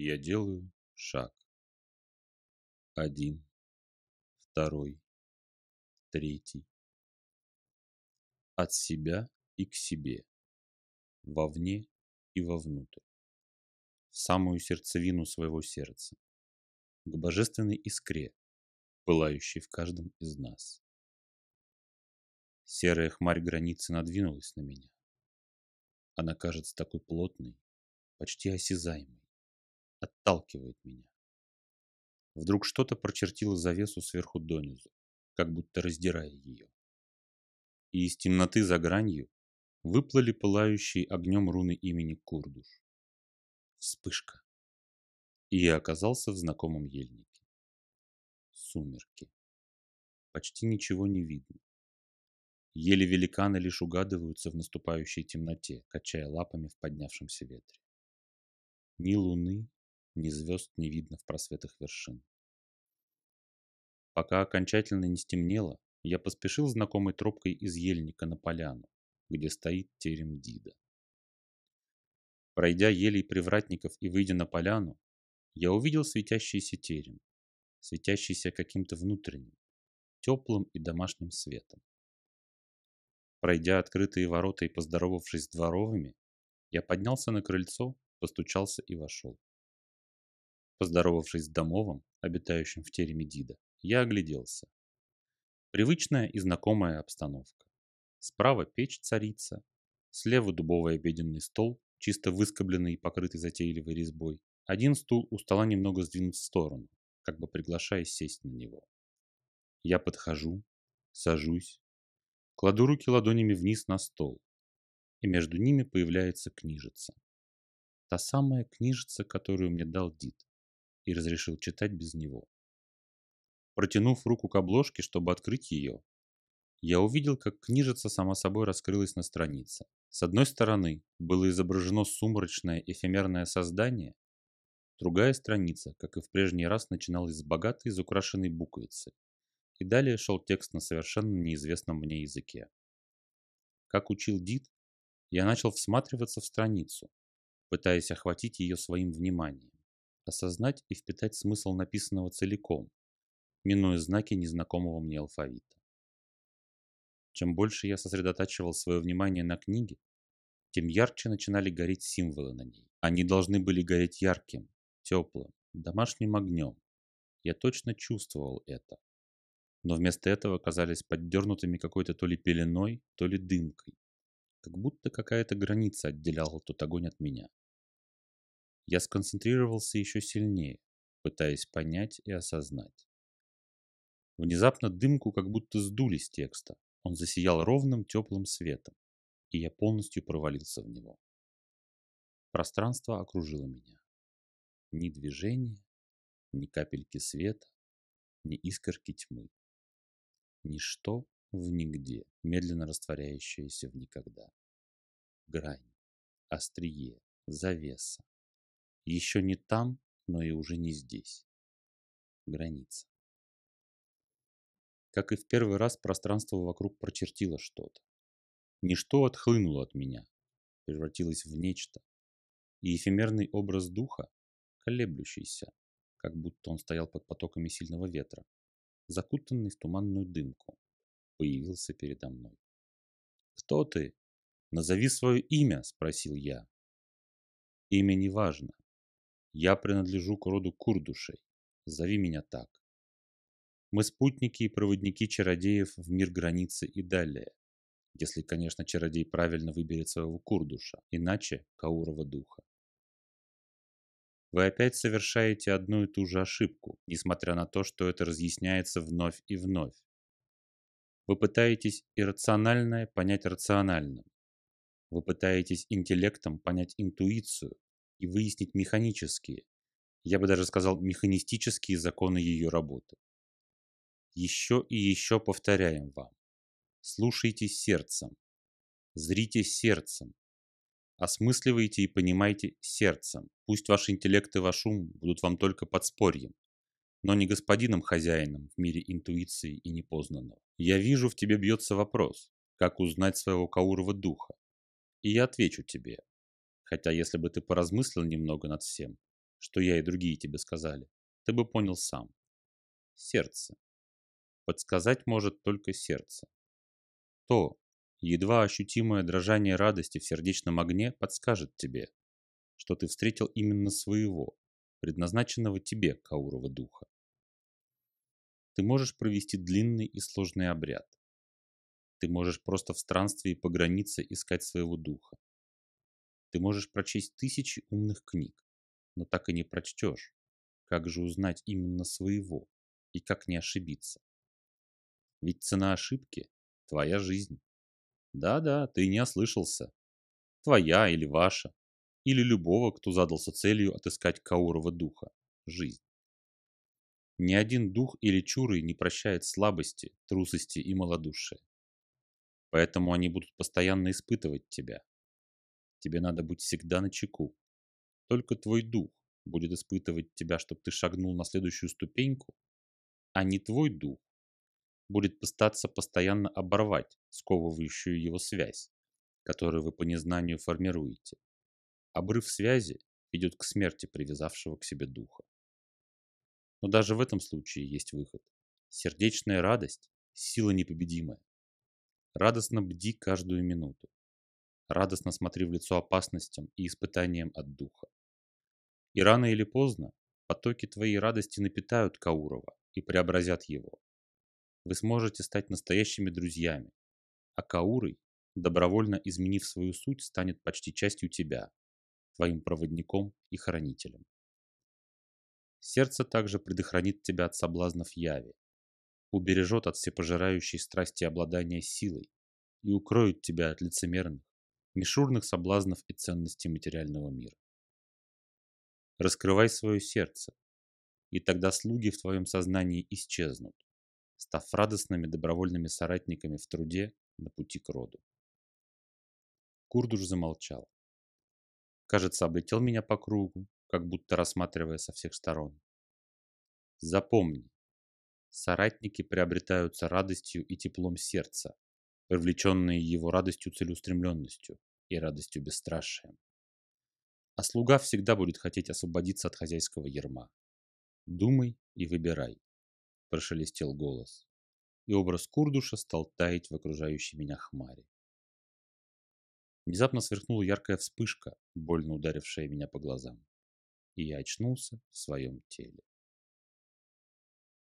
Я делаю шаг. Один, второй, третий. От себя и к себе, вовне и вовнутрь, в самую сердцевину своего сердца, к божественной искре, пылающей в каждом из нас. Серая хмарь границы надвинулась на меня. Она кажется такой плотной, почти осязаемой, отталкивает меня. Вдруг что-то прочертило завесу сверху донизу, как будто раздирая ее. И из темноты за гранью выплыли пылающие огнем руны имени Курдуш. Вспышка. И я оказался в знакомом ельнике. Сумерки. Почти ничего не видно. Еле великаны лишь угадываются в наступающей темноте, качая лапами в поднявшемся ветре. Ни луны, ни звезд не видно в просветах вершин. Пока окончательно не стемнело, я поспешил знакомой тропкой из ельника на поляну, где стоит терем Дида. Пройдя елей привратников и выйдя на поляну, я увидел светящийся терем, светящийся каким-то внутренним, теплым и домашним светом. Пройдя открытые ворота и поздоровавшись с дворовыми, я поднялся на крыльцо, постучался и вошел. Поздоровавшись с домовым, обитающим в тереме Дида, я огляделся. Привычная и знакомая обстановка. Справа печь царица, слева дубовый обеденный стол, чисто выскобленный и покрытый затейливой резьбой. Один стул у стола немного сдвинут в сторону, как бы приглашая сесть на него. Я подхожу, сажусь, Кладу руки ладонями вниз на стол, и между ними появляется книжица. Та самая книжица, которую мне дал Дид, и разрешил читать без него. Протянув руку к обложке, чтобы открыть ее, я увидел, как книжица сама собой раскрылась на странице. С одной стороны было изображено сумрачное эфемерное создание, другая страница, как и в прежний раз, начиналась с богатой изукрашенной буквицы, и далее шел текст на совершенно неизвестном мне языке. Как учил Дид, я начал всматриваться в страницу, пытаясь охватить ее своим вниманием, осознать и впитать смысл написанного целиком, минуя знаки незнакомого мне алфавита. Чем больше я сосредотачивал свое внимание на книге, тем ярче начинали гореть символы на ней. Они должны были гореть ярким, теплым, домашним огнем. Я точно чувствовал это но вместо этого оказались поддернутыми какой-то то ли пеленой, то ли дымкой, как будто какая-то граница отделяла тот огонь от меня. Я сконцентрировался еще сильнее, пытаясь понять и осознать. Внезапно дымку как будто сдули с текста. Он засиял ровным теплым светом, и я полностью провалился в него. Пространство окружило меня. Ни движения, ни капельки света, ни искорки тьмы. Ничто в нигде, медленно растворяющееся в никогда. Грань, острие, завеса. Еще не там, но и уже не здесь. Граница. Как и в первый раз, пространство вокруг прочертило что-то. Ничто отхлынуло от меня, превратилось в нечто. И эфемерный образ духа, колеблющийся, как будто он стоял под потоками сильного ветра, закутанный в туманную дымку, появился передо мной. «Кто ты? Назови свое имя!» – спросил я. «Имя не важно. Я принадлежу к роду Курдушей. Зови меня так. Мы спутники и проводники чародеев в мир границы и далее. Если, конечно, чародей правильно выберет своего Курдуша, иначе – Каурова духа. Вы опять совершаете одну и ту же ошибку, несмотря на то, что это разъясняется вновь и вновь. Вы пытаетесь иррациональное понять рациональным. Вы пытаетесь интеллектом понять интуицию и выяснить механические, я бы даже сказал механистические законы ее работы. Еще и еще повторяем вам. Слушайте сердцем. Зрите сердцем, Осмысливайте и понимайте сердцем. Пусть ваш интеллект и ваш ум будут вам только подспорьем, но не господином-хозяином в мире интуиции и непознанного. Я вижу, в тебе бьется вопрос, как узнать своего Каурова духа. И я отвечу тебе. Хотя если бы ты поразмыслил немного над всем, что я и другие тебе сказали, ты бы понял сам. Сердце. Подсказать может только сердце. То, едва ощутимое дрожание радости в сердечном огне подскажет тебе, что ты встретил именно своего, предназначенного тебе Каурова духа. Ты можешь провести длинный и сложный обряд. Ты можешь просто в странстве по границе искать своего духа. Ты можешь прочесть тысячи умных книг, но так и не прочтешь. Как же узнать именно своего и как не ошибиться? Ведь цена ошибки – твоя жизнь. Да-да, ты не ослышался. Твоя или ваша, или любого, кто задался целью отыскать Каурова духа – жизнь. Ни один дух или чуры не прощает слабости, трусости и малодушия. Поэтому они будут постоянно испытывать тебя. Тебе надо быть всегда на чеку. Только твой дух будет испытывать тебя, чтобы ты шагнул на следующую ступеньку, а не твой дух будет пытаться постоянно оборвать сковывающую его связь, которую вы по незнанию формируете. Обрыв связи ведет к смерти привязавшего к себе духа. Но даже в этом случае есть выход. Сердечная радость – сила непобедимая. Радостно бди каждую минуту. Радостно смотри в лицо опасностям и испытаниям от духа. И рано или поздно потоки твоей радости напитают Каурова и преобразят его. Вы сможете стать настоящими друзьями, а Каурой, добровольно изменив свою суть, станет почти частью тебя, твоим проводником и хранителем. Сердце также предохранит тебя от соблазнов яви, убережет от всепожирающей страсти обладания силой и укроет тебя от лицемерных, мишурных соблазнов и ценностей материального мира. Раскрывай свое сердце, и тогда слуги в твоем сознании исчезнут, став радостными добровольными соратниками в труде на пути к роду. Курдуш замолчал. Кажется, облетел меня по кругу, как будто рассматривая со всех сторон. Запомни, соратники приобретаются радостью и теплом сердца, привлеченные его радостью целеустремленностью и радостью бесстрашием. А слуга всегда будет хотеть освободиться от хозяйского ерма. Думай и выбирай, прошелестел голос, и образ Курдуша стал таять в окружающей меня хмаре. Внезапно сверкнула яркая вспышка, больно ударившая меня по глазам, и я очнулся в своем теле.